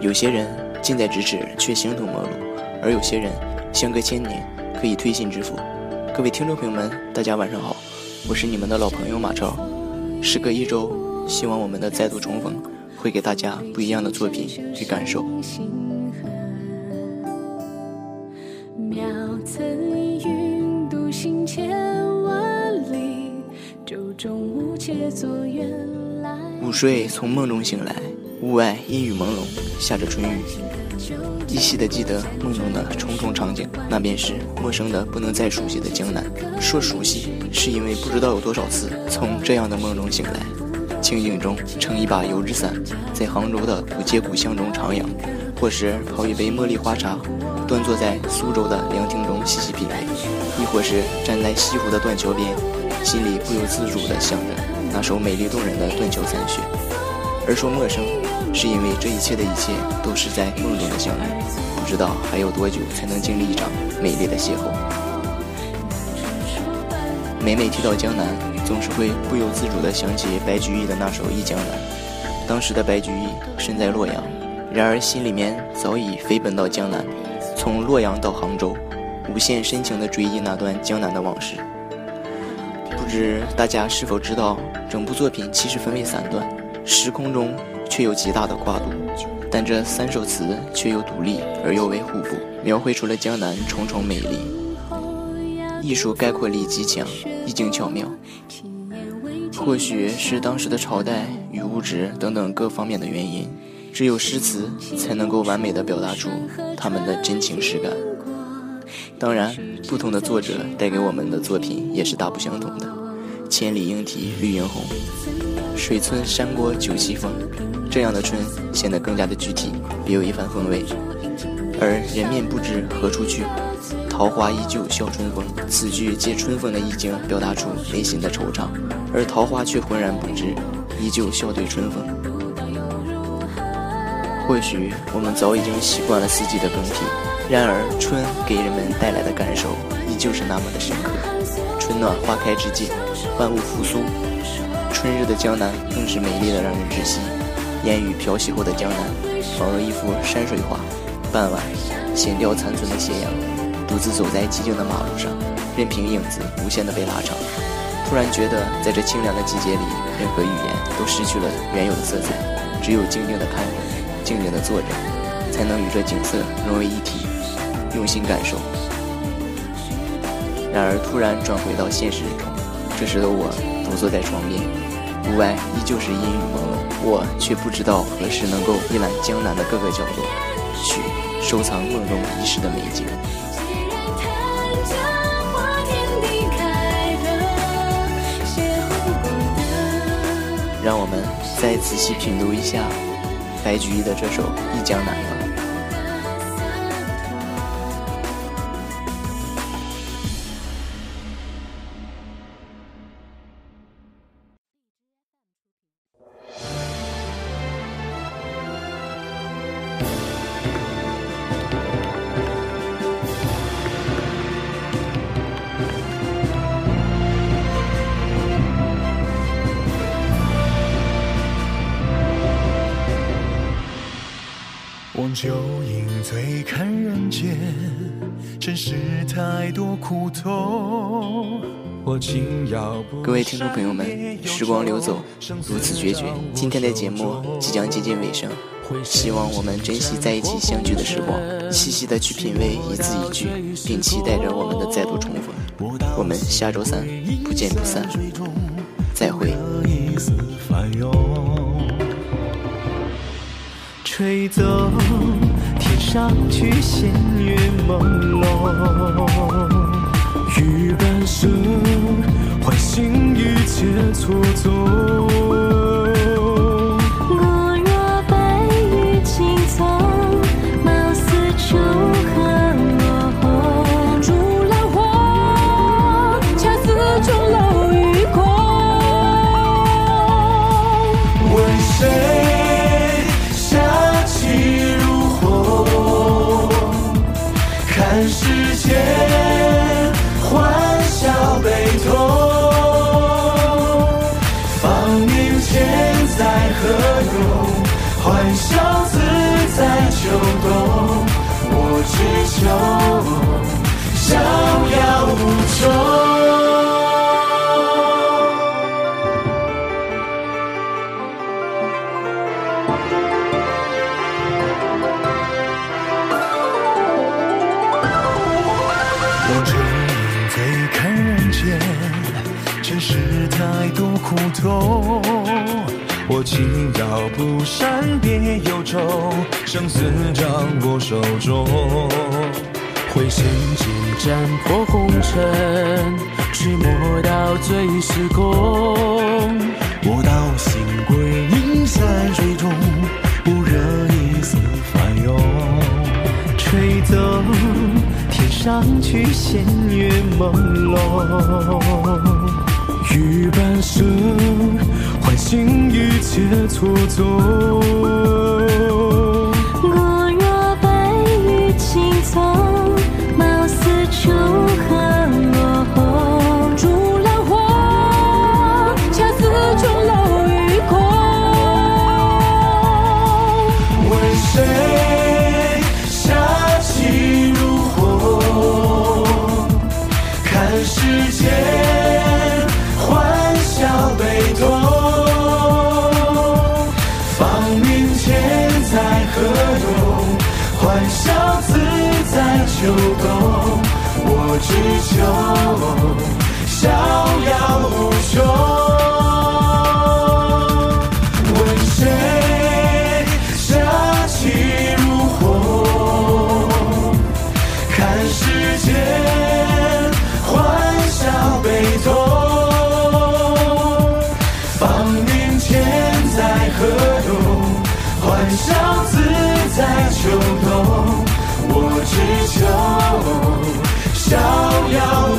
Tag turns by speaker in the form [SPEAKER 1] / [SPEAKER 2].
[SPEAKER 1] 有些人近在咫尺却形同陌路，而有些人相隔千年可以推心置腹。各位听众朋友们，大家晚上好，我是你们的老朋友马超。时隔一周，希望我们的再度重逢会给大家不一样的作品与感受。午睡从梦中醒来，屋外阴雨朦胧，下着春雨。依稀的记得梦中的重重场景，那便是陌生的不能再熟悉的江南。说熟悉，是因为不知道有多少次从这样的梦中醒来，情景中撑一把油纸伞，在杭州的古街古巷中徜徉，或是泡一杯茉莉花茶，端坐在苏州的凉亭中细细品味，亦或是站在西湖的断桥边，心里不由自主地想着那首美丽动人的《断桥残雪》。而说陌生，是因为这一切的一切都是在梦中的相遇，不知道还有多久才能经历一场美丽的邂逅。每每提到江南，总是会不由自主地想起白居易的那首《忆江南》。当时的白居易身在洛阳，然而心里面早已飞奔到江南，从洛阳到杭州，无限深情地追忆那段江南的往事。不知大家是否知道，整部作品其实分为三段。时空中却有极大的跨度，但这三首词却又独立而又为互补，描绘出了江南重重美丽。艺术概括力极强，意境巧妙。或许是当时的朝代与物质等等各方面的原因，只有诗词才能够完美的表达出他们的真情实感。当然，不同的作者带给我们的作品也是大不相同的。千里莺啼绿映红。水村山郭酒旗风，这样的春显得更加的具体，别有一番风味。而人面不知何处去，桃花依旧笑春风。此句借春风的意境表达出内心的惆怅，而桃花却浑然不知，依旧笑对春风。或许我们早已经习惯了四季的更替，然而春给人们带来的感受依旧是那么的深刻。春暖花开之际，万物复苏。春日的江南更是美丽的让人窒息，烟雨飘起后的江南，仿若一幅山水画。傍晚，心雕残存的斜阳，独自走在寂静的马路上，任凭影子无限的被拉长。突然觉得，在这清凉的季节里，任何语言都失去了原有的色彩，只有静静的看着，静静的坐着，才能与这景色融为一体，用心感受。然而，突然转回到现实中，这时的我独坐在窗边。屋外依旧是阴雨朦胧，我却不知道何时能够一览江南的各个角落，去收藏梦中遗失的美景。让我们再仔细品读一下白居易的这首《忆江南》吧。
[SPEAKER 2] 酒饮醉看人间，尘世太多苦痛。
[SPEAKER 1] 各位听众朋友们，时光流走，如此决绝。今天的节目即将接近尾声，希望我们珍惜在一起相聚的时光，细细的去品味一字一句，并期待着我们的再度重逢。我们下周三不见不散，再会。
[SPEAKER 2] 吹走天上曲弦，月朦胧。雨半生，唤醒一切错综。欢笑自。在秋冬，我只求逍遥无穷。望着云飞看人间，尘世太多苦痛。我轻摇不闪，别忧愁，生死掌握手中。
[SPEAKER 3] 挥身尽斩破红尘，去磨到最是空。
[SPEAKER 2] 我道心归隐山水中，不惹一丝烦忧。
[SPEAKER 3] 吹走天上曲线月朦胧，欲半生错综。
[SPEAKER 2] 相思在秋冬。我只求逍遥无穷。问谁杀气如虹？看世间欢笑悲痛。芳名千载何用？欢笑自在秋冬。只求逍遥